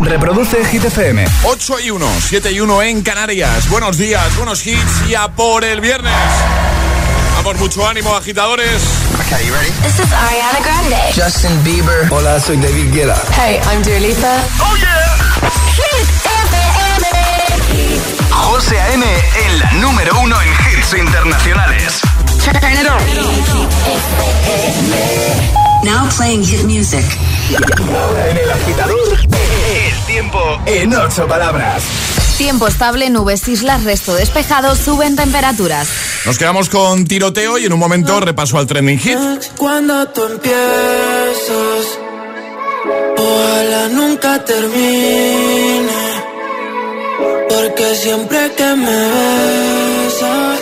Reproduce Hit FM. 8 y 1, 7 y 1 en Canarias. Buenos días, buenos hits y a por el viernes. Vamos, mucho ánimo, agitadores. Okay, you ready? This is Ariana Grande. Justin Bieber. Hola, soy David Guetta. Hey, I'm Dua Lipa. ¡Oh, yeah! Hit FM. José A.M. en la número uno en hits internacionales. Turn it on. Now playing hit music. Ahora en el agitador, el tiempo en ocho palabras. Tiempo estable, nubes, islas, resto despejado, suben temperaturas. Nos quedamos con tiroteo y en un momento repaso al trending hit. Cuando tú empiezas, ojalá nunca termine. Porque siempre que me besas,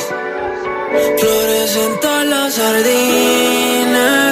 florecen todas las jardines.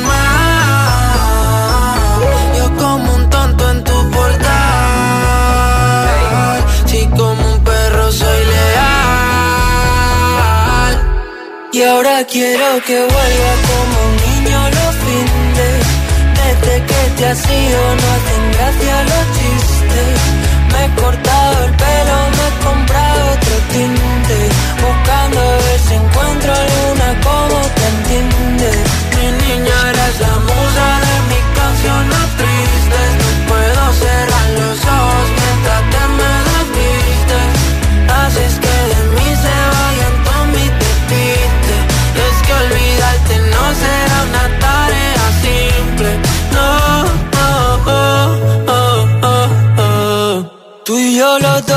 Y ahora quiero que vuelva como un niño los fines. Desde que te has ido no hacen gracia los chistes. Me he cortado el pelo, me he comprado otro tinte. Buscando a ver si encuentro alguna como te entiende. Mi niña eres la musa de mis canciones tristes. No puedo cerrar los ojos mientras te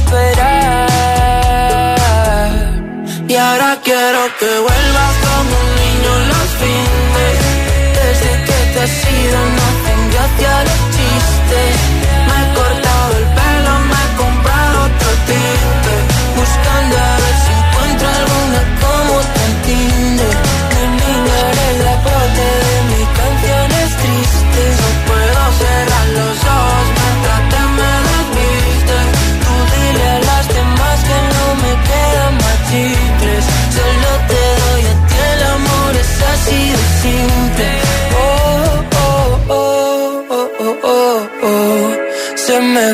esperar. Y ahora quiero que vuelvas como un niño los fines. Desde que te has ido no hacen gracia los chistes.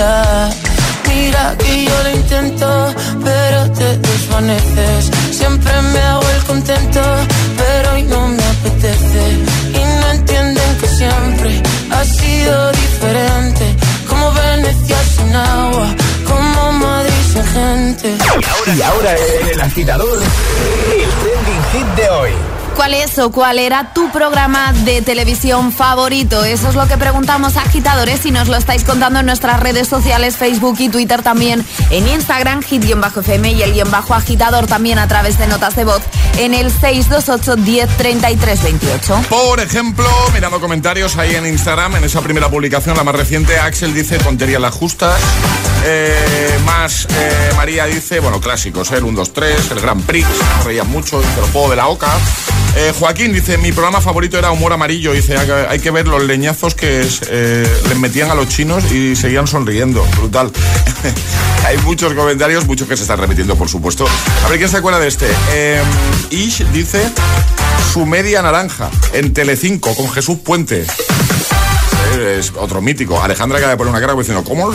electricidad Mira que yo lo intento, pero te desvaneces. Siempre me hago el contento, pero hoy no me apetece. Y no entienden que siempre ha sido diferente. Como Venecia sin agua, como Madrid sin gente. Y ahora en el agitador, el trending hit de hoy. ¿Cuál es o cuál era tu programa de televisión favorito? Eso es lo que preguntamos a agitadores y nos lo estáis contando en nuestras redes sociales, Facebook y Twitter también, en Instagram, hit-fm y el guion bajo agitador también a través de notas de voz en el 628 10 33 28. Por ejemplo, mirando comentarios ahí en Instagram, en esa primera publicación, la más reciente, Axel dice tontería las justas. Eh, más eh, María dice, bueno, clásicos, el 1, 2, 3, el Grand Prix, reían mucho, el juego de la Oca. Eh, Joaquín dice, mi programa favorito era Humor Amarillo. Dice, hay que ver los leñazos que eh, les metían a los chinos y seguían sonriendo. Brutal. hay muchos comentarios, muchos que se están repitiendo, por supuesto. A ver, ¿quién se acuerda de este? Eh, Ish dice, su media naranja en Telecinco con Jesús Puente. Es otro mítico. Alejandra acaba de poner una cara diciendo, ¿cómo?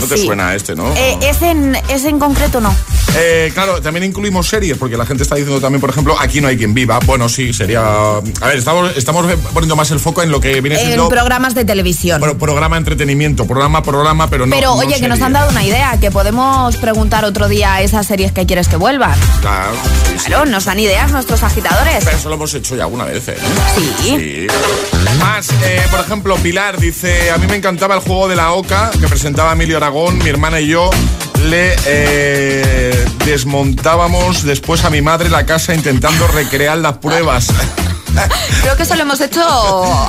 No te Sí. suena este, ¿no? Eh, ese, en, ese en concreto no. Eh, claro, también incluimos series, porque la gente está diciendo también, por ejemplo, aquí no hay quien viva. Bueno, sí, sería. A ver, estamos, estamos poniendo más el foco en lo que viene En siendo. programas de televisión. pro- programa de entretenimiento, programa, programa, pero no. Pero no oye, que nos han dado una idea, que podemos preguntar otro día esas series que quieres que vuelvan. Claro, sí, sí. Claro, nos dan ideas nuestros agitadores. Pero eso lo hemos hecho ya alguna vez, ¿eh? Sí. Sí. Más, eh, por ejemplo, Pilar dice: A mí me encantaba el juego de la OCA que presentaba Emilio Aragón, mi hermana y yo. Le eh, desmontábamos después a mi madre la casa intentando recrear las pruebas. Creo que eso lo hemos hecho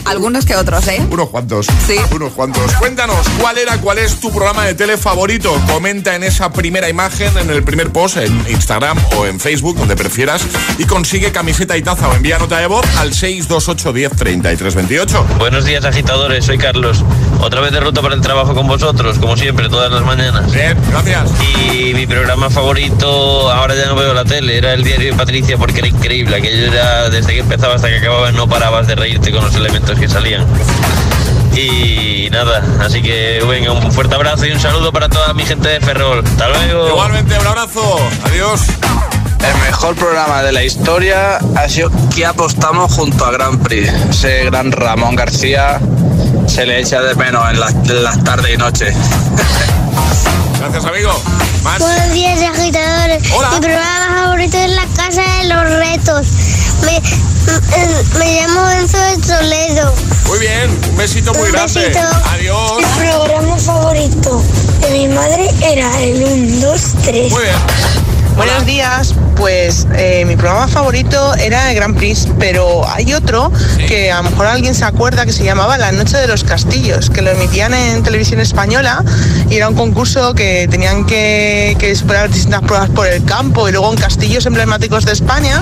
algunos que otros, ¿eh? Unos cuantos. Sí. Unos cuantos. Cuéntanos, ¿cuál era, cuál es tu programa de tele favorito? Comenta en esa primera imagen, en el primer post, en Instagram o en Facebook, donde prefieras, y consigue camiseta y taza o envía nota de voz al 628 10 33 28. Buenos días agitadores, soy Carlos. Otra vez de ruta para el trabajo con vosotros, como siempre, todas las mañanas. Bien, gracias. Y mi programa favorito, ahora ya no veo la tele, era el diario de Patricia porque era increíble. Aquello era desde que empezaba hasta que acababa, no parabas de reírte con los elementos que salían. Y nada, así que venga, un fuerte abrazo y un saludo para toda mi gente de Ferrol. Hasta luego. Igualmente, un abrazo. Adiós. El mejor programa de la historia ha sido que apostamos junto a Grand Prix. Ese gran Ramón García se le echa de menos en las, tardes y noches. Gracias, amigo. Más. Buenos días, agitadores. Hola. Mi programa favorito es La Casa de los Retos. Me, me, me llamo Enzo de Toledo. Muy bien. Un besito muy Un grande. besito. Adiós. El programa favorito de mi madre era el 1, 2, 3. Muy bien. Buenos días, pues eh, mi programa favorito era el Grand Prix, pero hay otro que a lo mejor alguien se acuerda que se llamaba La Noche de los Castillos, que lo emitían en televisión española y era un concurso que tenían que, que superar distintas pruebas por el campo y luego en castillos emblemáticos de España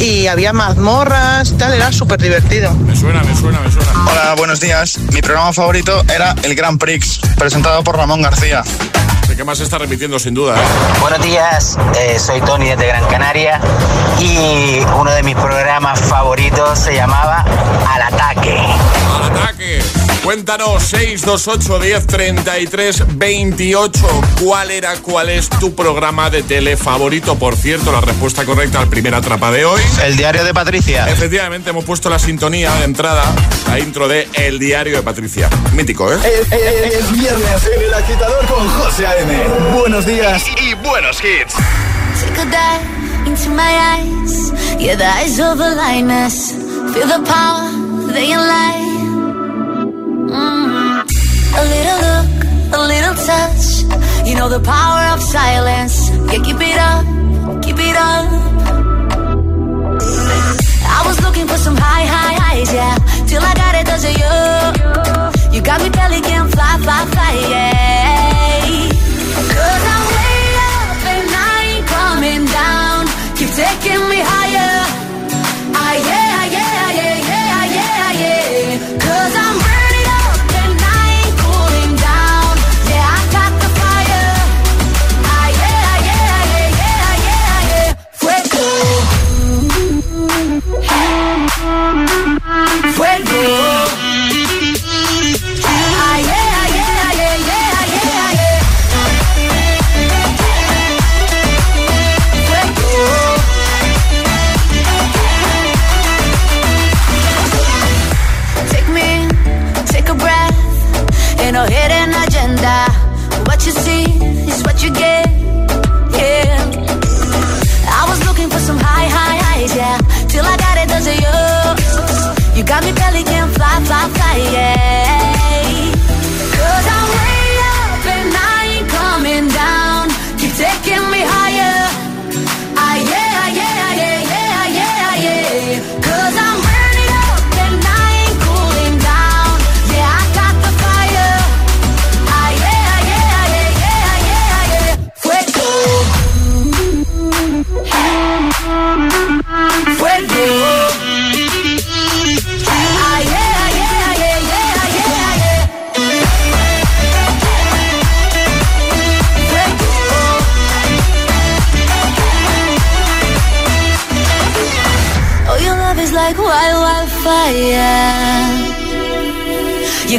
y había mazmorras y tal, era súper divertido. Me suena, me suena, me suena. Hola, buenos días. Mi programa favorito era el Grand Prix, presentado por Ramón García. El que más se está repitiendo, sin duda. ¿eh? Buenos días, eh, soy Tony desde Gran Canaria y uno de mis programas favoritos se llamaba Al Ataque. Al ataque. Cuéntanos 628 10 33 28. ¿Cuál era, cuál es tu programa de tele favorito? Por cierto, la respuesta correcta al primer atrapa de hoy. El diario de Patricia. Efectivamente, hemos puesto la sintonía de entrada, la intro de El Diario de Patricia. Mítico, ¿eh? Es, es- es viernes en el agitador con José A.M. Buenos días y buenos hits. A dive into my eyes. Yeah, the eyes of a lioness. Feel the power, they light. Mm. A little look, a little touch. You know the power of silence. Yeah, keep it up, keep it up. I was looking for some high, high highs, yeah. Till I got it, of you. You got me belly can fly, fly, fly, yeah.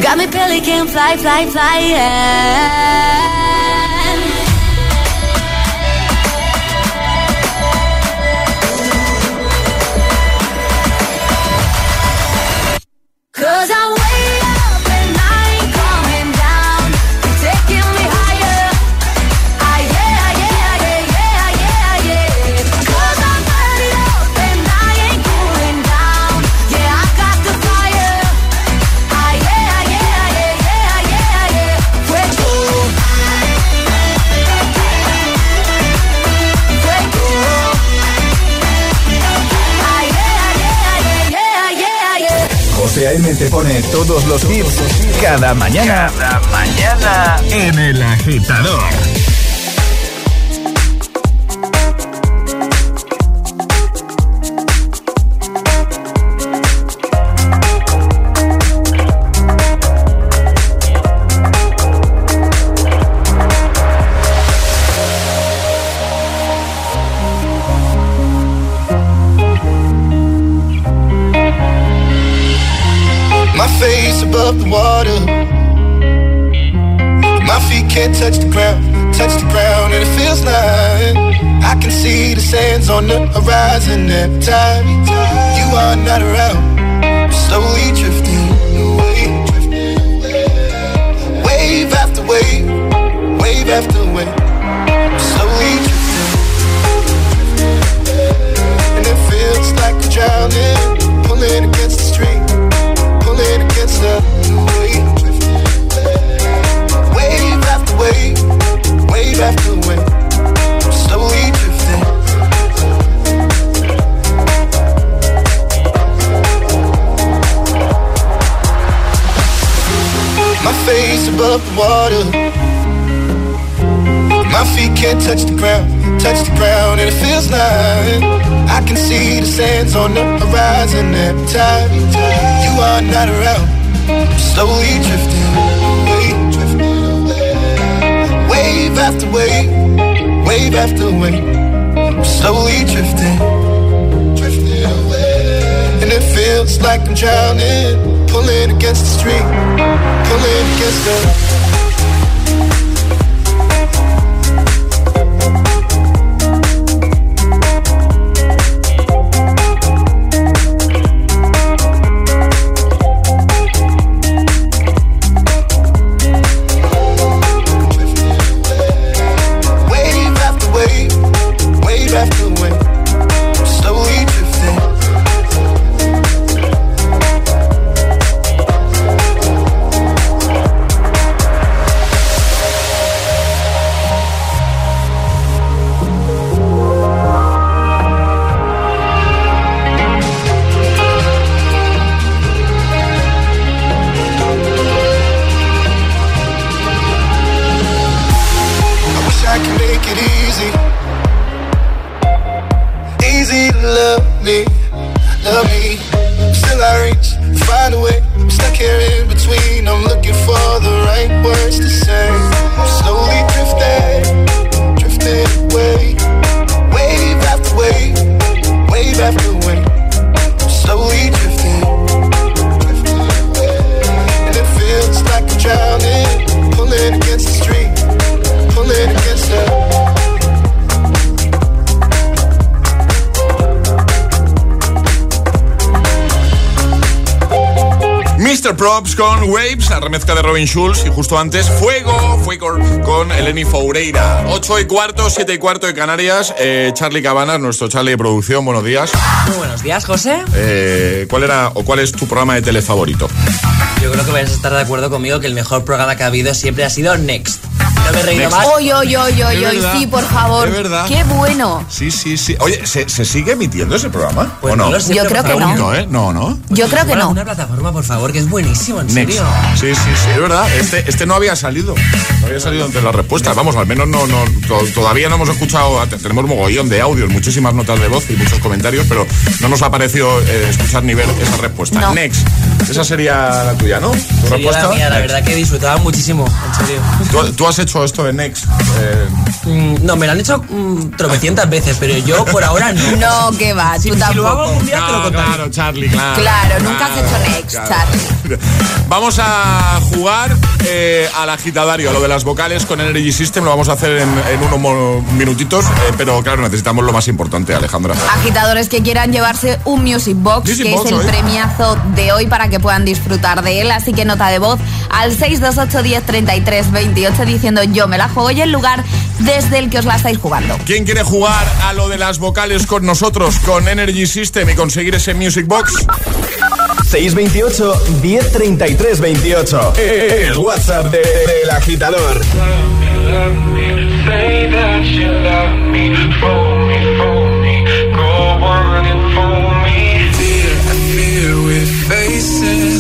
Got me pelican fly, fly, fly. Yeah. Todos los hits cada mañana. Cada mañana en El Agitador. Horizon every time you are not around. I'm slowly drifting away, drifting away. Wave after wave, wave after wave. I'm slowly drifting, drifting away. And it feels like I'm drowning, pulling against the stream, pulling against the. Props con Waves, la remezcla de Robin Schulz y justo antes Fuego, Fuego con Eleni Foureira. 8 y cuarto, 7 y cuarto de Canarias. Eh, Charlie Cabanas, nuestro Charlie de producción, buenos días. Muy buenos días, José. Eh, ¿Cuál era o cuál es tu programa de tele favorito? Yo creo que vais a estar de acuerdo conmigo que el mejor programa que ha habido siempre ha sido Next. No me he reído Next. más. Oy, oy, oy, oy, sí, por favor. es verdad. Qué bueno. Sí, sí, sí. Oye, ¿se, se sigue emitiendo ese programa? Pues ¿O no? no lo sé, Yo creo que no. Pregunto, ¿eh? No, no. Yo creo que no. Una plataforma, por favor, que es buenísimo, en Next. serio. Sí, sí, sí, es verdad. Este, este no había salido. No había salido entre las respuestas. Vamos, al menos no, no, to- todavía no hemos escuchado. Tenemos mogollón de audios, muchísimas notas de voz y muchos comentarios, pero no nos ha parecido eh, escuchar ni ver esa respuesta. No. Next. Esa sería la tuya, ¿no? ¿Tu Sería respuesta? la mía, la verdad que disfrutaba muchísimo, en serio. ¿Tú, tú has hecho esto de Next. Eh, Mm, no, me lo han hecho mm, tropecientas veces, pero yo por ahora no. No, que va, tú Si, si lo hago tampoco. algún día te lo no, contaré. claro, Charlie, claro. Claro, nunca has hecho Next, Charlie. Vamos a jugar eh, al agitadario, a lo de las vocales con Energy System. Lo vamos a hacer en, en unos minutitos, eh, pero claro, necesitamos lo más importante, Alejandra. Agitadores que quieran llevarse un Music Box, Music que Box es el premiazo de hoy para que puedan disfrutar de él. Así que nota de voz al 628 10 33 28 diciendo yo me la juego y el lugar desde el que os la estáis jugando. ¿Quién quiere jugar a lo de las vocales con nosotros, con Energy System y conseguir ese Music Box? 628 1033 28. El WhatsApp de- del agitador. Say that you love me,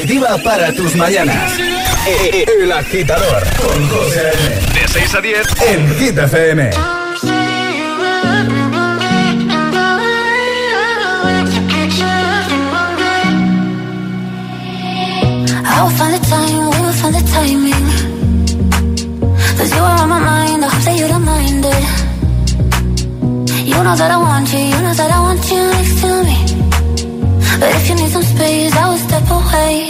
positiva para tus mañanas. El agitador con José M. De 6 a 10 en Hit FM. I will find the time, we will find the timing. Cause you are on my mind, I hope that you don't mind it. You know that I want you, you know that I want you next to me. But if you need some space, I will step away.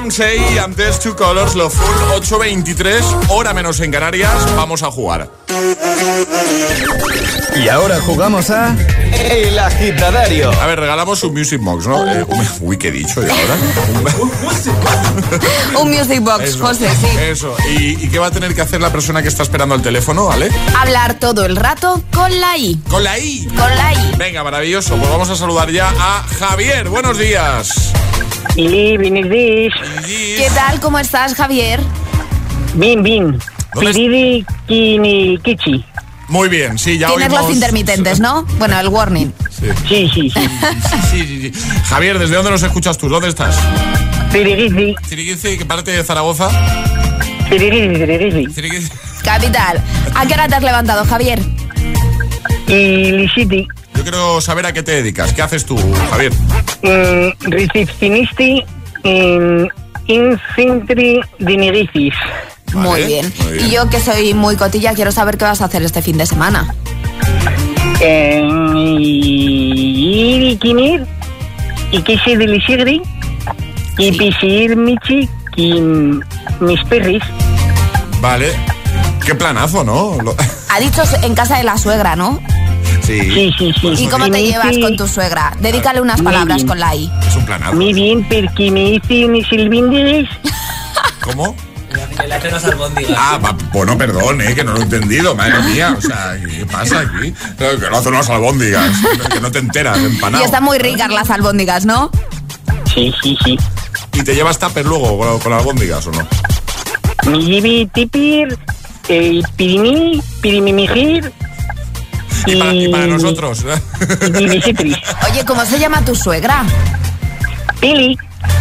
Some Say, antes Two Colors, lo full 8.23, hora menos en Canarias, vamos a jugar. Y ahora jugamos a El Agitadario. A ver, regalamos un Music Box, ¿no? Eh, uy, ¿qué he dicho? ¿Y ahora? Un music box, Eso, José, sí. Eso. ¿Y, y qué va a tener que hacer la persona que está esperando al teléfono, ¿vale? Hablar todo el rato con la I. Con la I. Con la I. Venga, maravilloso. Pues vamos a saludar ya a Javier. Buenos días. Y. ¿Qué tal? ¿Cómo estás, Javier? ¿Dónde es- Piridi, Kini, Kichi. Muy bien, sí, ya Tienes oímos- los intermitentes, ¿no? Bueno, el warning. Sí. Sí, sí, sí. Sí, sí, sí. Javier, ¿desde dónde nos escuchas tú? ¿Dónde estás? Pirigisi, Ciriguici, ¿qué parte de Zaragoza? Pirigisi. Ciriguici. Capital. ¿A qué hora te has levantado, Javier? Y Lisiti, Yo quiero saber a qué te dedicas. ¿Qué haces tú, Javier? Receptionisti en Infantry Dinigisis. Muy bien. Y yo que soy muy cotilla, quiero saber qué vas a hacer este fin de semana. Y Kinir, y Kisi de Lisigri, y Pisir Michi, y mis perris. Vale. Qué planazo, ¿no? Ha dicho en casa de la suegra, ¿no? Sí. Sí, sí, sí. ¿Y cómo te llevas con tu suegra? Dedícale unas Muy palabras bien. con la I. Es un planazo. Muy bien, porque me hice unos silbíndiges. ¿Cómo? Ah, va- bueno, perdón, eh, que no lo he entendido, madre mía. O sea, ¿qué pasa aquí? Que no hacen unas albóndigas, que no te enteras, Y empanado. están muy ricas las albóndigas, ¿no? Sí, sí, sí. ¿Y te llevas tupper luego con, con albóndigas o no? Mi llevi tipir, eh, pirini, pirimimijir. Y para, y para nosotros. Y. Oye, ¿cómo se llama tu suegra? Pili.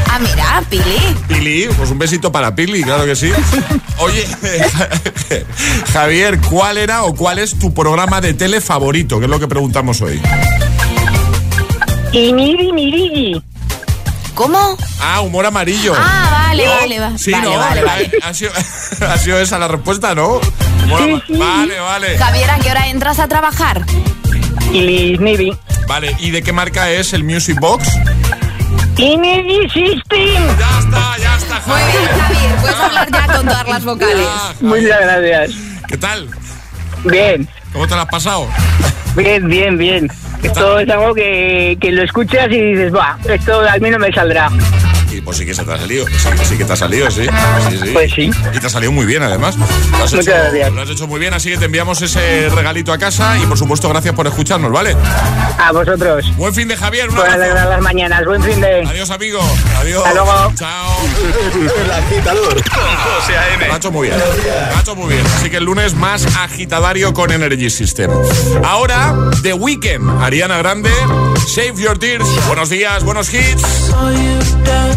Ah, mira, Pili. Pili, pues un besito para Pili, claro que sí. Oye, Javier, ¿cuál era o cuál es tu programa de tele favorito? Que es lo que preguntamos hoy. Y miri, mirigi. ¿Cómo? Ah, humor amarillo. Ah, vale, ¿No? vale, va- Sí, vale, ¿no? vale, vale. Ha, sido, ha sido esa la respuesta, ¿no? Humor Vale, vale. Javier, ¿a qué hora entras a trabajar? Nevi. Vale, ¿y de qué marca es el Music Box? Energy System. Ya está, ya está, Muy bien, Javier. Puedes hablar ya con todas las vocales. Muchas gracias. ¿Qué tal? Bien, ¿Cómo te lo has pasado? bien, bien, bien. Esto es algo que, que lo escuchas y dices, va, esto a mí no me saldrá. Y pues sí que se te ha salido. Sí, que te ha salido, sí. sí, sí. Pues sí. Y te ha salido muy bien, además. Lo has, Muchas hecho, gracias. lo has hecho muy bien, así que te enviamos ese regalito a casa y por supuesto gracias por escucharnos, ¿vale? A vosotros. Buen fin de Javier, Por alegrar las mañanas. Buen fin de... Adiós, amigo. Adiós. Hasta luego. Chao. El agitador con José A.M. Lo ha hecho muy bien. Lo ha hecho muy bien. Así que el lunes más agitadario con Energy System. Ahora, The Weeknd, Ariana Grande Save Your Tears. Buenos días, buenos hits.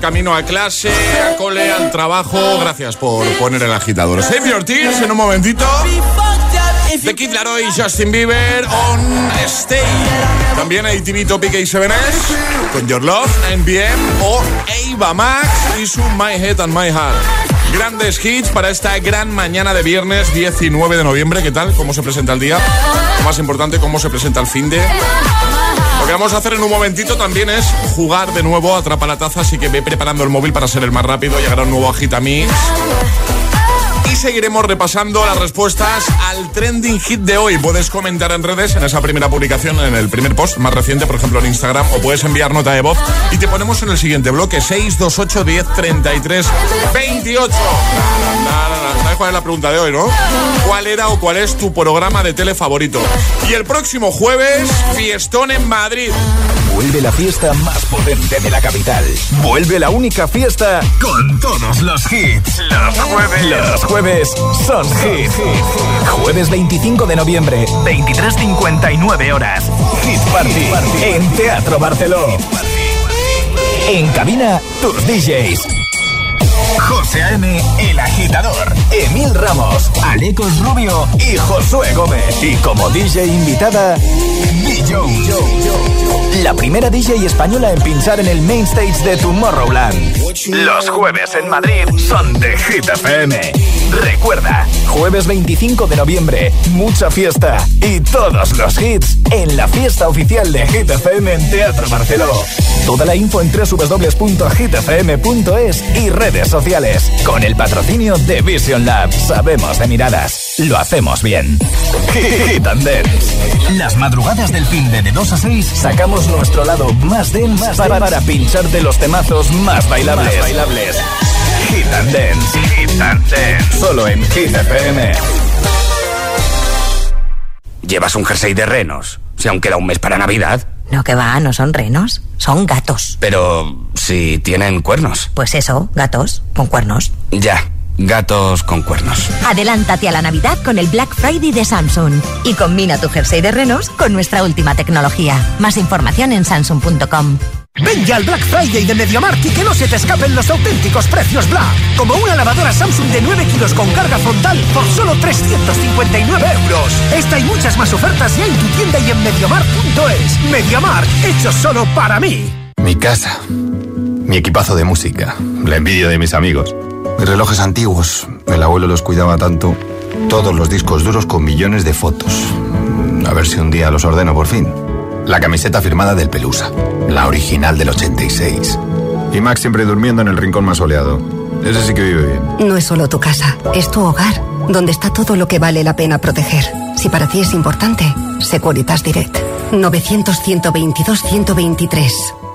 De camino a clase, a cole, al trabajo. Gracias por poner el agitador. Save Your Tears en un momentito. The Kid Laroi y Justin Bieber on Stay. También ATV Topic A7S con Your Love, NBM o Ava Max y su My Head and My Heart. Grandes hits para esta gran mañana de viernes 19 de noviembre. ¿Qué tal? ¿Cómo se presenta el día? Lo más importante, ¿cómo se presenta el fin de? Que vamos a hacer en un momentito también es jugar de nuevo a Atrapa la Taza, así que ve preparando el móvil para ser el más rápido. Llegará un nuevo Agitamix. Y seguiremos repasando las respuestas al trending hit de hoy. Puedes comentar en redes en esa primera publicación, en el primer post más reciente, por ejemplo en Instagram, o puedes enviar nota de voz y te ponemos en el siguiente bloque 628 10 33 28. ¿Sabes cuál es la pregunta de hoy, no? ¿Cuál era o cuál es tu programa de tele favorito? Y el próximo jueves, fiestón en Madrid. Vuelve la fiesta más potente de la capital. Vuelve la única fiesta con todos los hits. Los jueves. Los jueves son hit. Jueves 25 de noviembre, 23.59 horas. Hit Party. En Teatro Barceló. En cabina, tus DJs. José A.M., El Agitador, Emil Ramos, Alecos Rubio y Josué Gómez. Y como DJ invitada, DJ. La primera DJ española en pinchar en el main stage de Tomorrowland. Los jueves en Madrid son de Hit. Recuerda, jueves 25 de noviembre, mucha fiesta y todos los hits en la fiesta oficial de Hit en Teatro Barceló. Toda la info en www.hitfm.es y redes sociales. Con el patrocinio de Vision Lab. Sabemos de miradas. Lo hacemos bien. Hit and Dance. Las madrugadas del fin de, de 2 a 6 sacamos nuestro lado más dense para, para pincharte los temazos más bailables. Más bailables. Hit and Dance. Hit and Dance. Solo en Hit FM. llevas un jersey de renos. Si aún queda un mes para Navidad. No, que va, no son renos, son gatos. Pero si tienen cuernos. Pues eso, gatos con cuernos. Ya, gatos con cuernos. Adelántate a la Navidad con el Black Friday de Samsung y combina tu jersey de renos con nuestra última tecnología. Más información en samsung.com. Ven ya al Black Friday de MediaMarkt y que no se te escapen los auténticos precios Black. Como una lavadora Samsung de 9 kilos con carga frontal por solo 359 euros. Esta y muchas más ofertas ya en tu tienda y en MediaMarkt.es. MediaMarkt, hecho solo para mí. Mi casa. Mi equipazo de música. La envidia de mis amigos. Mis relojes antiguos. El abuelo los cuidaba tanto. Todos los discos duros con millones de fotos. A ver si un día los ordeno por fin. La camiseta firmada del Pelusa. La original del 86. Y Max siempre durmiendo en el rincón más soleado. Ese sí que vive bien. No es solo tu casa, es tu hogar, donde está todo lo que vale la pena proteger. Si para ti es importante, Securitas Direct. 900-122-123.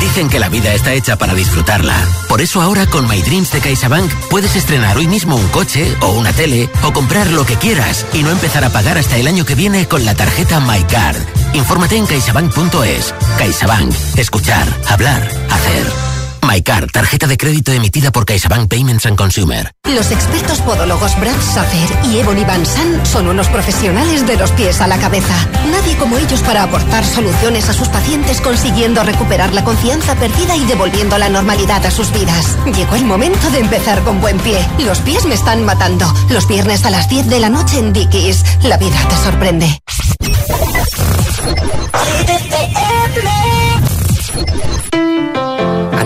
Dicen que la vida está hecha para disfrutarla. Por eso ahora con My Dreams de CaixaBank puedes estrenar hoy mismo un coche o una tele o comprar lo que quieras y no empezar a pagar hasta el año que viene con la tarjeta MyCard. Infórmate en caixabank.es. CaixaBank. Escuchar, hablar, hacer. MyCard, tarjeta de crédito emitida por CaixaBank Payments and Consumer. Los expertos podólogos Brad Safer y Ebony Van San son unos profesionales de los pies a la cabeza. Nadie como ellos para aportar soluciones a sus pacientes consiguiendo recuperar la confianza perdida y devolviendo la normalidad a sus vidas. Llegó el momento de empezar con buen pie. Los pies me están matando. Los viernes a las 10 de la noche en Dickies. La vida te sorprende.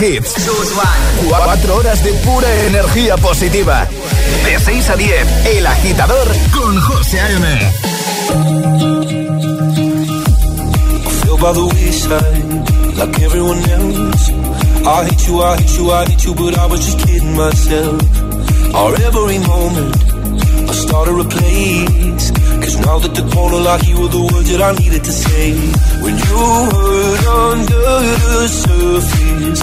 hits. Cuatro horas de pura energía positiva. De 6 a 10, El Agitador con José A.M. feel by the wayside like everyone else. I hate you, I hate you, I hate you, but I was just kidding myself. Our every moment, I started a place. Cause now that the corner lock, you were the words that I needed to say. When you hurt under the surface,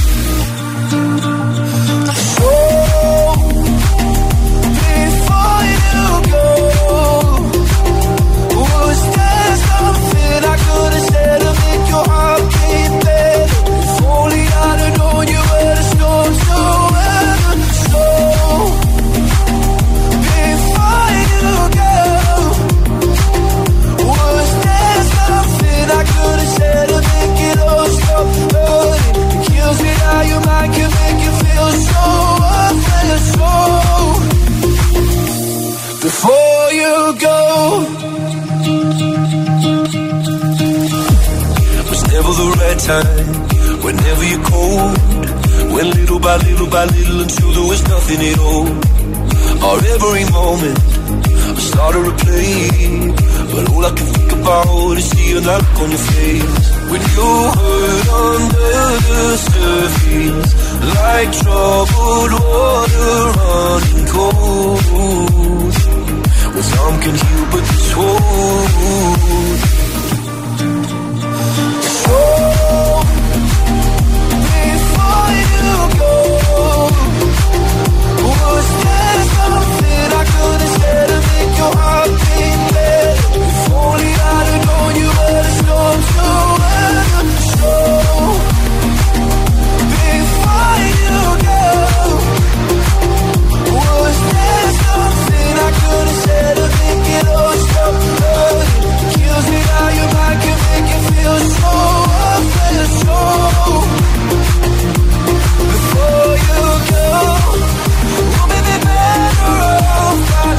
Was never the right time, whenever you're cold. Went little by little by little until there was nothing at all. Or every moment, I started to play. But all I can think about is seeing that look on your face. When you hurt under the surface, like troubled water running cold. Well, some can heal, but this won't. So, before you go, was there something I could have said to make your heart beat better? If only I'd have known you were the storm to weather.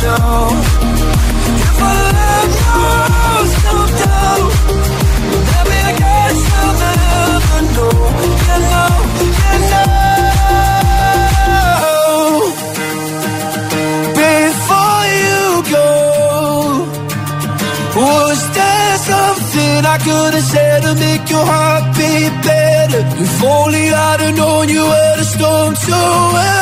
Now. If I could have said to make your heart beat better? If only I'd have known you were the storm to weather.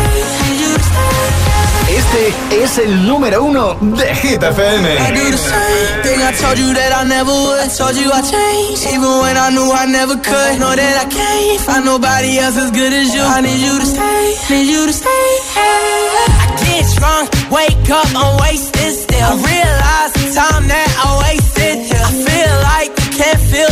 Este es el número uno de Hit FM. I do the same thing I told you that I never would. Told you I changed, even when I knew I never could. Know that I can't find nobody else as good as you. I need you to stay, need you to stay. I get drunk, wake up, I'm wasted still. I realize the time that I wasted. I feel like you can't feel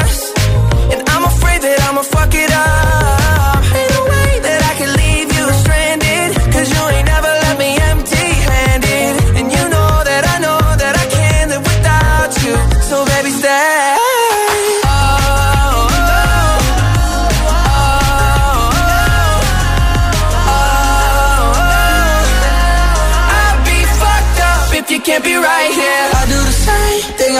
I'ma fuck it up.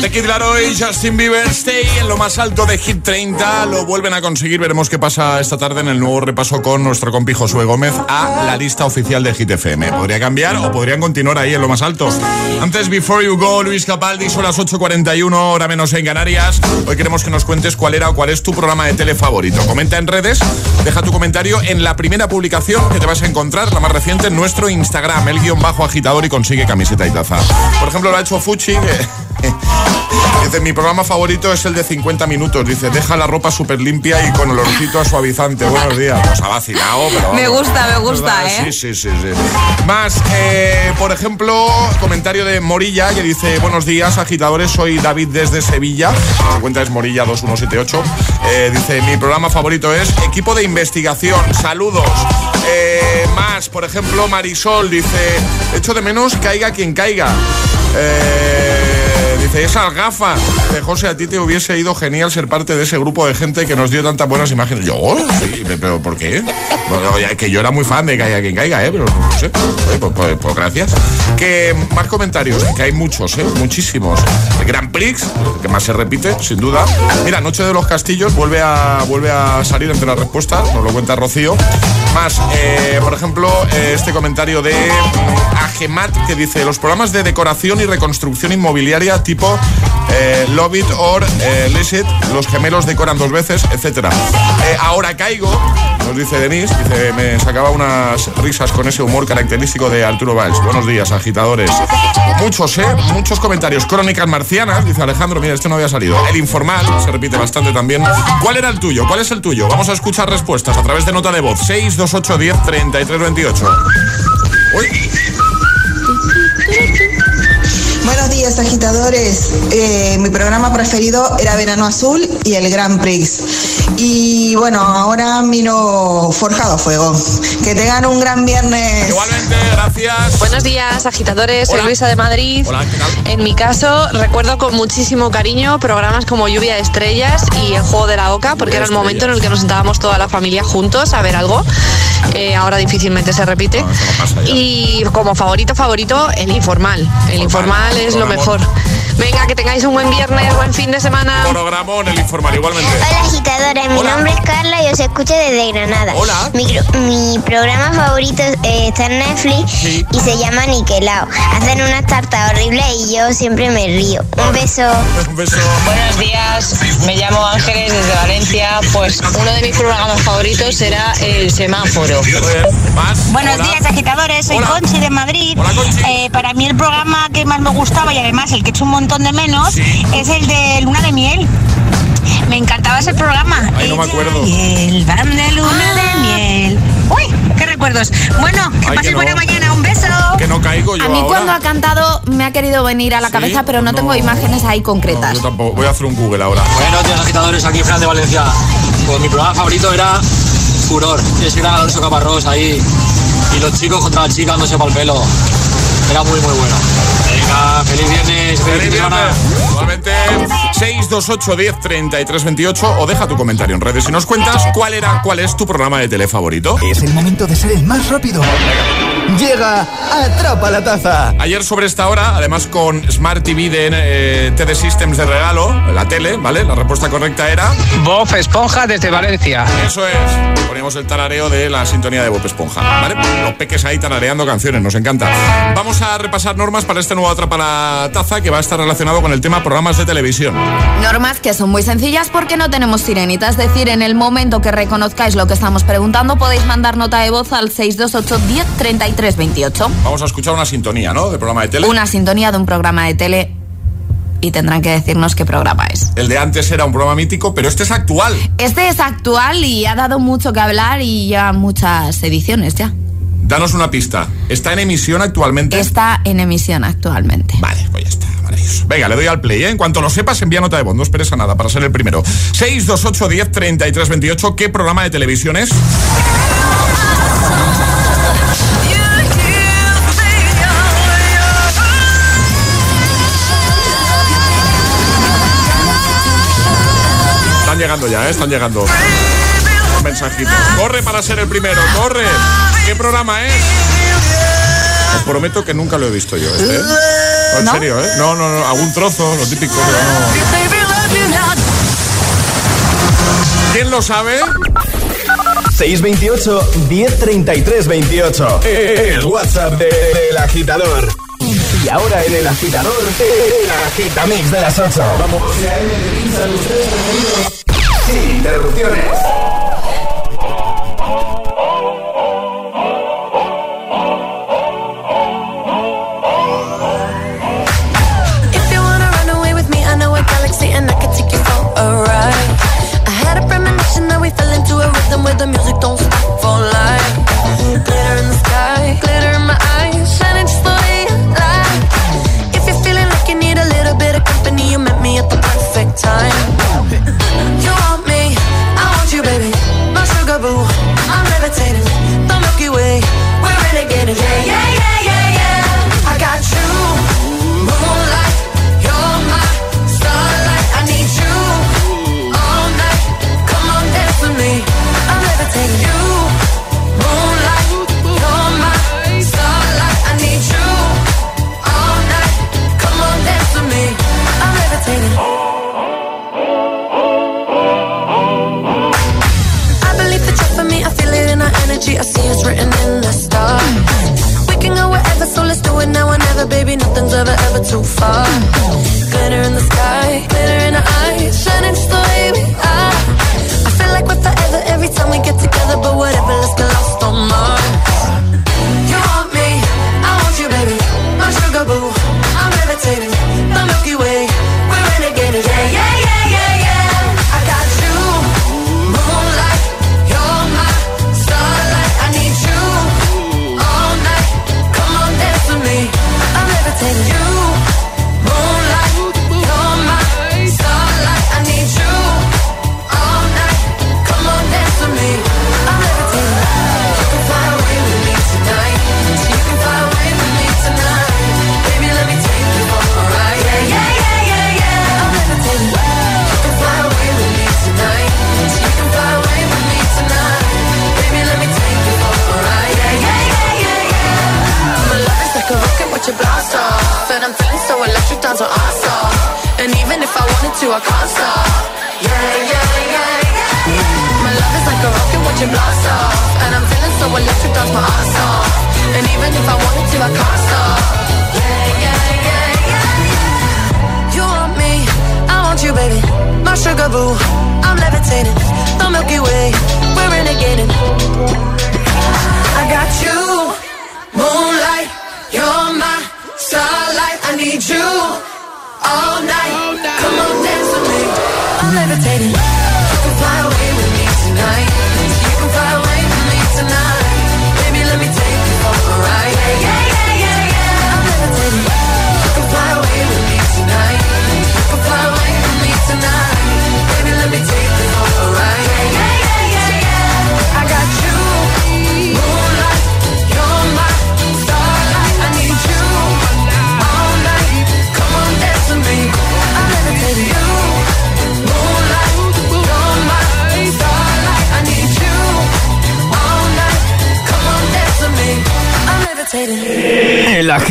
De Kid Laroi Justin Bieber Stay en lo más alto de Hit 30 lo vuelven a conseguir. Veremos qué pasa esta tarde en el nuevo repaso con nuestro compi Josué Gómez a la lista oficial de Hit FM. Podría cambiar o podrían continuar ahí en lo más alto. Antes, Before You Go, Luis Capaldi, son las 8.41, hora menos en Canarias. Hoy queremos que nos cuentes cuál era o cuál es tu programa de tele favorito. Comenta en redes, deja tu comentario en la primera publicación que te vas a encontrar, la más reciente, en nuestro Instagram, el guion bajo agitador y consigue camiseta y taza. Por ejemplo, lo ha hecho Fuchi, que Dice, mi programa favorito es el de 50 minutos. Dice, deja la ropa súper limpia y con olorcito a suavizante. Buenos días. Nos ha vacilado, pero... Me gusta, me gusta, ¿eh? Sí, sí, sí, sí. Más, eh, por ejemplo, comentario de Morilla que dice, buenos días, agitadores, soy David desde Sevilla. Mi cuenta es Morilla 2178. Eh, dice, mi programa favorito es Equipo de Investigación. Saludos. Eh, más, por ejemplo, Marisol dice, echo de menos caiga quien caiga. Eh, Yay! Dice, esas gafas. De José, a ti te hubiese ido genial ser parte de ese grupo de gente que nos dio tantas buenas imágenes. Yo, sí, pero ¿por qué? Que yo era muy fan de Caiga quien caiga, ¿eh? Pero no sé. Pues, pues- pues gracias. Que más comentarios, que hay muchos, ¿eh? Muchísimos. El Grand Prix, que más se repite, sin duda. Mira, Noche de los Castillos vuelve a, vuelve a salir entre las respuestas, nos lo cuenta Rocío. Más, eh, por ejemplo, eh, este comentario de mm, Agemat que dice: Los programas de decoración y reconstrucción inmobiliaria tipo eh, Love It or eh, List It, los gemelos decoran dos veces, etcétera. Eh, ahora caigo, nos dice Denise, dice: Me sacaba unas risas con ese humor característico de Arturo Valls. Buenos días, agitadores. Muchos, ¿eh? Muchos comentarios. Crónicas marcianas, dice Alejandro, mira, este no había salido. El informal, se repite bastante también. ¿Cuál era el tuyo? ¿Cuál es el tuyo? Vamos a escuchar respuestas a través de nota de voz. 628 10 33 28. Uy, Buenos días, agitadores. Eh, mi programa preferido era Verano Azul y el Grand Prix. Y bueno, ahora miro Forjado a Fuego. Que tengan un gran viernes. Igualmente, gracias. Buenos días, agitadores. Soy. Luisa de Madrid. Hola, ¿qué tal? En mi caso, recuerdo con muchísimo cariño programas como Lluvia de Estrellas y El Juego de la Oca, porque era el momento en el que nos sentábamos toda la familia juntos a ver algo. Eh, ahora difícilmente se repite. Y como favorito, favorito, el informal. El informal es lo mejor. Venga, que tengáis un buen viernes, buen fin de semana. Programón, el informal, igualmente. Hola agitadores, mi nombre es Carla y os escucho desde Granada. Hola. Mi, programa favorito eh, está en Netflix y se llama Niquelao. Hacen unas tartas horribles y yo siempre me río. Un beso. Un beso. Buenos días, me llamo Ángeles desde Valencia. Pues uno de mis programas favoritos será El Semáforo. Buenos días, agitadores. Soy Conchi de Madrid. Eh, para mí el programa que más me gustaba y además el que he hecho un montón de menos es el de Luna de Miel. Me encantaba ese programa. Ay, no me acuerdo. El van de Luna de Miel. Uy, qué recuerdos. Bueno, que Ay, que buena no. mañana. Un beso. Que no caigo yo A mí ahora. cuando ha cantado me ha querido venir a la ¿Sí? cabeza, pero no, No. tengo imágenes ahí concretas. Yo tampoco. Voy a hacer un Google ahora. Buenos días, agitadores. Aquí Fran de Valencia. Pues mi programa favorito era Furor. Ese era Alonso Caparrós ahí. Y los chicos contra las chicas dándose para el pelo. Era muy, muy bueno. Venga, feliz viernes. Feliz, semana. Igualmente, 628 10 33 28 o deja tu comentario en redes y nos cuentas cuál era, cuál es tu programa de tele favorito. Es el momento de ser el más rápido. Llega Atrapa la Taza. Ayer sobre esta hora, además con Smart TV de eh, TD Systems de regalo, la tele, ¿vale? La respuesta correcta era... Bob Esponja desde Valencia. Eso es. Poníamos el tarareo de la sintonía de Bob Esponja, ¿vale? Los peques ahí tarareando canciones, nos encanta. Vamos a repasar normas para este nuevo Atrapa la Taza que va a estar relacionado con el tema programas de televisión. Normas que son muy sencillas porque no tenemos sirenita. Es decir, en el momento que reconozcáis lo que estamos preguntando, podéis mandar nota de voz al 628 10 33 28. Vamos a escuchar una sintonía, ¿no? De programa de tele. Una sintonía de un programa de tele y tendrán que decirnos qué programa es. El de antes era un programa mítico, pero este es actual. Este es actual y ha dado mucho que hablar y ya muchas ediciones ya. Danos una pista. ¿Está en emisión actualmente? Está en emisión actualmente. Vale, pues ya está. Maravilloso. Venga, le doy al play, ¿eh? En cuanto lo sepas, envía nota de voz. No esperes a nada para ser el primero. 628 10 33 28. ¿Qué programa de televisión es? Llegando ya, ¿eh? Están llegando. Un mensajito. Corre para ser el primero, corre. ¿Qué programa es? Os prometo que nunca lo he visto yo, este. ¿eh? No, en ¿No? serio, ¿eh? No, no, no, algún trozo, lo típico. pero no. ¿Quién lo sabe? 628 1033 28. El WhatsApp de- del agitador. Y ahora en el agitador, el agitamix de las 8. Vamos. If you wanna run away with me, I know a galaxy and I can take you for a ride. I had a premonition that we fell into a rhythm where the music don't fall like glitter in the sky glitter in my eyes and it's full If you're feeling like you need a little bit of company you met me at the perfect time. so far.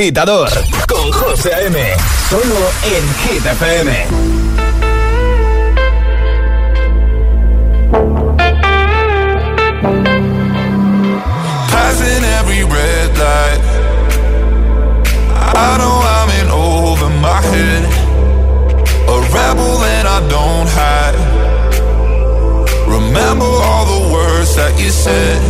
agitador con José M. Solo en Hit FM. Passing every red light. I know I'm in over my head. A rebel and I don't hide. Remember all the words that you said.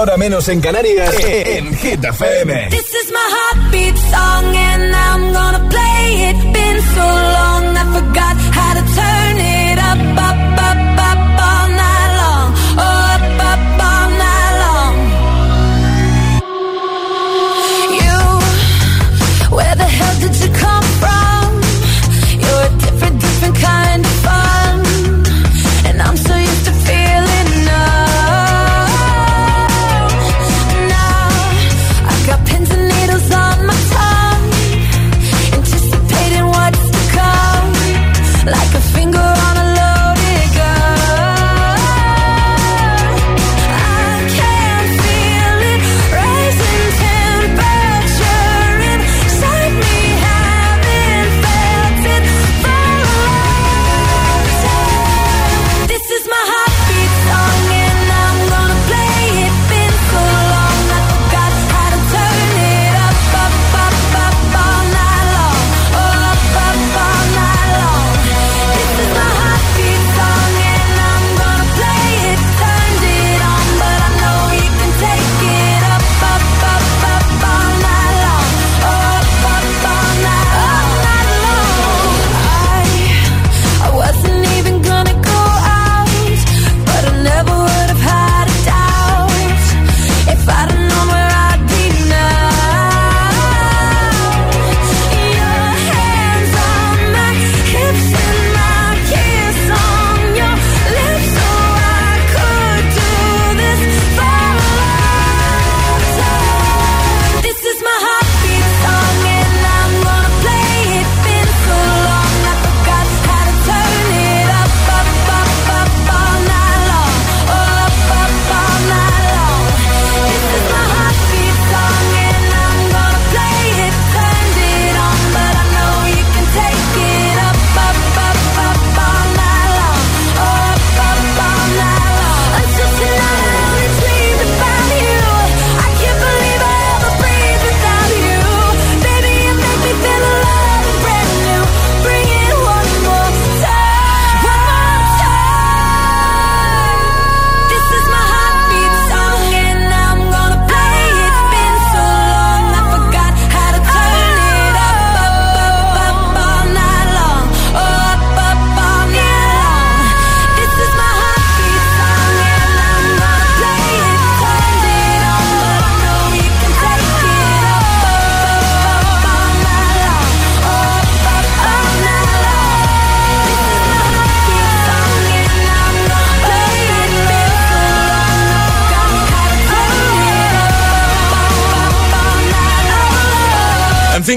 hora menos en Canarias, en Hit FM.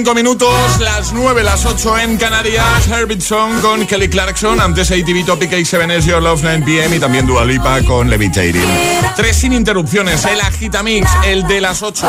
5 minutos, las 9, las 8 en Canarias. Herbert Song con Kelly Clarkson. Antes ATV Topic A7S Your Love 9 PM y también Dua Lipa con Levitating. Tres sin interrupciones, el Agitamix, el de las 8.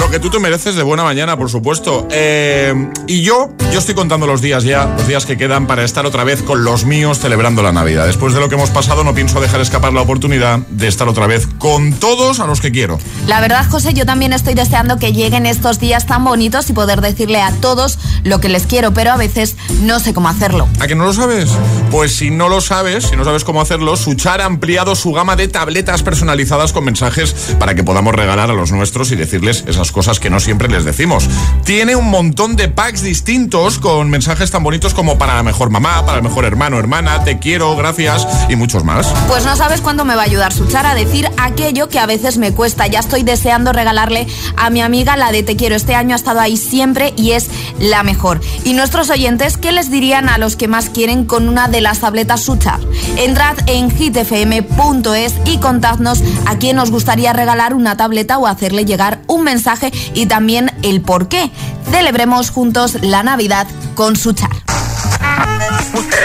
Lo que tú te mereces de buena mañana, por supuesto. Eh, y yo, yo estoy contando los días ya, los días que quedan para estar otra vez con los míos celebrando la Navidad. Después de lo que hemos pasado, no pienso dejar escapar la oportunidad de estar otra vez con todos a los que quiero. La verdad, José, yo también estoy deseando que lleguen estos días tan bonitos y poder decirle a todos lo que les quiero, pero a veces no sé cómo hacerlo. ¿A que no lo sabes? Pues si no lo sabes, si no sabes cómo hacerlo, Suchar ha ampliado su gama de tabletas personalizadas con mensajes para que podamos regalar a los nuestros y decirles esas cosas que no siempre les decimos. Tiene un montón de packs distintos con mensajes tan bonitos como para la mejor mamá, para el mejor hermano, hermana, te quiero, gracias y muchos más. Pues no sabes cuándo me va a ayudar Suchar a decir aquello que a veces me cuesta. Ya estoy deseando regalarle a mi amiga la de Te quiero. Este año ha estado ahí siempre y es la mejor. Y nuestros oyentes, ¿qué les dirían a los que más quieren con una de las tabletas Suchar? Entrad en hitfm.es y contadnos a quién os gustaría regalar una tableta o hacerle llegar un mensaje y también el por qué. Celebremos juntos la Navidad con Suchar.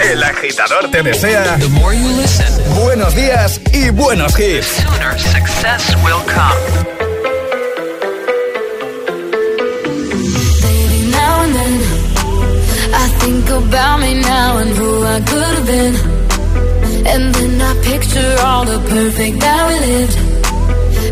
El agitador te desea buenos días y buenos hits. Baby, now and then I think about me now and who I could have been. And then I picture all the perfect that we lived.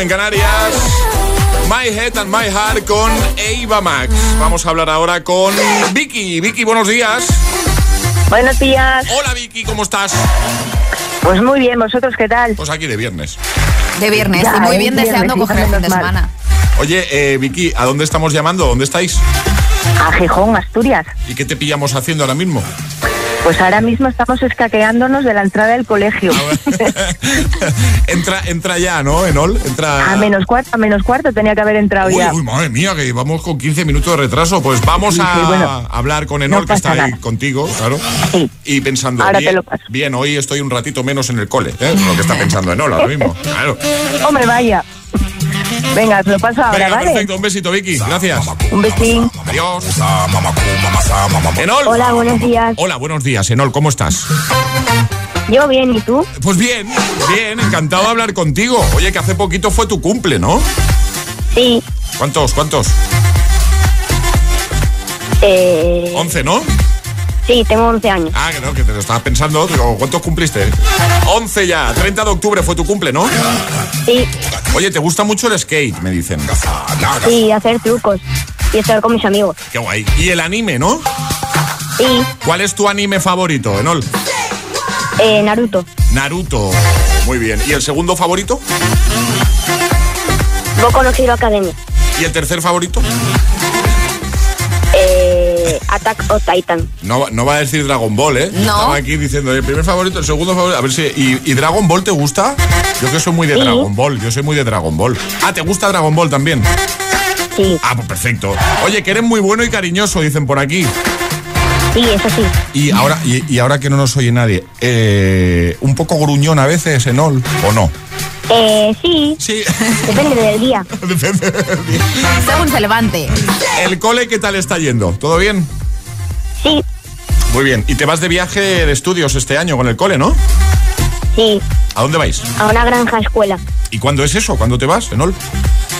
En Canarias. My Head and My Heart con Eva Max. Vamos a hablar ahora con Vicky. Vicky, buenos días. Buenos días. Hola Vicky, ¿cómo estás? Pues muy bien, ¿vosotros qué tal? Pues aquí de viernes. De viernes, Ya, y muy bien viernes, deseando coger el fin de mal. semana. Oye, eh, Vicky, ¿a dónde estamos llamando? ¿Dónde estáis? A Gijón, Asturias. ¿Y qué te pillamos haciendo ahora mismo? Pues ahora mismo estamos escaqueándonos de la entrada del colegio. Entra, entra ya, ¿no? Enol, entra. A menos cuarto, a menos cuarto tenía que haber entrado Uy, ya. uy, madre mía, que vamos con 15 minutos de retraso. Pues vamos Sí, a sí, bueno. hablar con Enol, No que está ahí contigo, claro. Y pensando, Ahora te lo paso. bien, hoy estoy un ratito menos en el cole, ¿eh? Lo que está pensando Enol ahora mismo. Claro. Hombre, vaya. Venga, te lo paso ahora, Venga, ¿vale? perfecto. Un besito, Vicky. Gracias. Un besín. Adiós. Enol. Hola, buenos días. Hola, buenos días, Enol. ¿Cómo estás? Yo bien, ¿y tú? Pues bien, bien. Encantado de hablar contigo. Oye, que hace poquito fue tu cumple, ¿no? Sí. ¿Cuántos? ¿Cuántos? Eh, 11, ¿no? Sí, tengo 11 años. Ah, que no, que te lo estabas pensando. Digo, ¿cuántos cumpliste? 11 ya. 30 de octubre fue tu cumple, ¿no? Sí, Oye, ¿te gusta mucho el skate? Me dicen. sí, hacer trucos y estar con mis amigos. Qué guay. Y el anime, ¿no? Sí, ¿Cuál es tu anime favorito, Enol? eh, Naruto. Naruto. Muy bien. ¿Y el segundo favorito? Boku no Hero Academia. ¿Y el tercer favorito? Attack of Titan. No, va- no va a decir Dragon Ball, ¿eh? No. Estaba aquí diciendo el primer favorito, el segundo favorito. A ver si. ¿Y, y Dragon Ball te gusta? Yo que soy muy de Sí. Dragon Ball. Yo soy muy de Dragon Ball. Ah, ¿te gusta Dragon Ball también? Sí. Ah, pues perfecto. Oye, que eres muy bueno y cariñoso, dicen por aquí. Sí, eso sí. Y ahora, y, y ahora que no nos oye nadie, eh, un poco gruñón a veces, Enol, ¿o no? Eh, sí. Sí. Depende del día. Según se levante. ¿El cole qué tal está yendo? ¿Todo bien? Sí. Muy bien. ¿Y te vas de viaje de estudios este año con el cole, no? Sí, ¿A dónde vais? a una granja escuela. ¿Y cuándo es eso? ¿Cuándo te vas, Enol?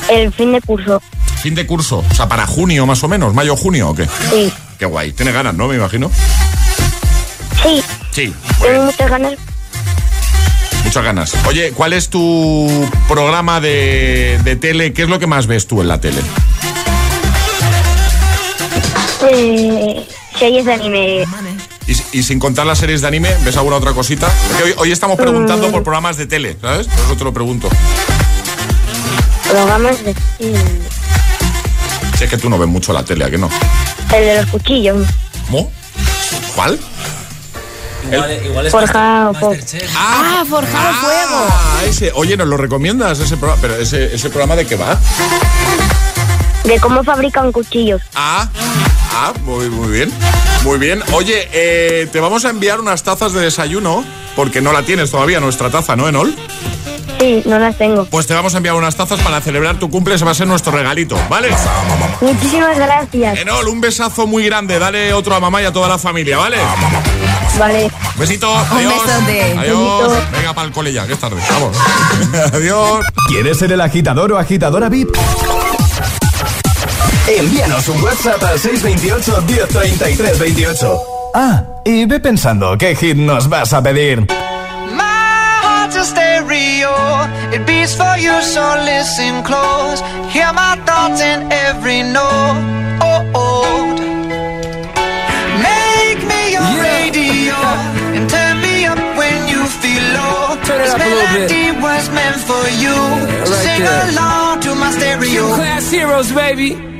El fin de curso. Fin de curso. O sea, para junio más o menos, mayo, junio o qué? Sí. Qué guay. Tienes ganas, ¿no? Me imagino. Sí, Sí. tengo muchas ganas. Muchas ganas. Oye, ¿cuál es tu programa de, de tele? ¿Qué es lo que más ves tú en la tele? Eh, series de anime. Y, y sin contar las series de anime, ¿ves alguna otra cosita? Porque hoy, hoy estamos preguntando Mm. por programas de tele, ¿sabes? Por eso te lo pregunto. Programas de... Sé que tú no ves mucho la tele, ¿a que no? El de los cuchillos. ¿Cómo? ¿Cuál? Igual, igual es Forjado Pop. Ah, forjado fuego. Ah, ese. Oye, ¿nos lo recomiendas ese programa? Pero ese, ese programa de qué va? De cómo fabrican cuchillos. Ah, ah, muy, muy bien. Muy bien. Oye, eh, te vamos a enviar unas tazas de desayuno, porque no la tienes todavía, nuestra taza, ¿no, Enol? Sí, no las tengo. Pues te vamos a enviar unas tazas para celebrar tu cumple, ese va a ser nuestro regalito, ¿vale? Muchísimas gracias. Enol, un besazo muy grande, dale otro a mamá y a toda la familia, ¿vale? Vale. Besito, Un adiós. besote. Adiós. Besito. Venga, para el cole ya, que es tarde. Vamos. adiós. ¿Quieres ser el agitador o agitadora VIP? Envíanos un WhatsApp al 628 1033 28. Ah, y ve pensando qué hit nos vas a pedir. My heart's a stereo. It beats for you, so listen close. Hear my thoughts in every note. It up a little bit. was meant for you. so right sing there. along to my stereo. Class heroes, baby.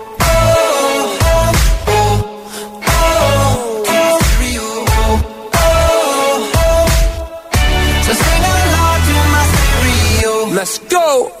Let's go.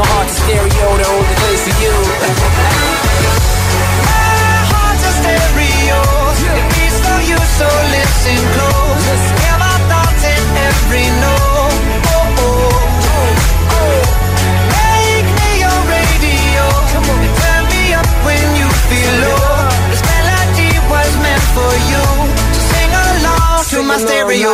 my heart's a stereo to only listen you. my heart's a stereo. It beats for you, so listen close. Hear my thoughts in every note. Oh, oh, oh, oh. Make me your radio. And turn me when you feel low. This melody was meant for you. So sing along to my stereo.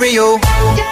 stereo.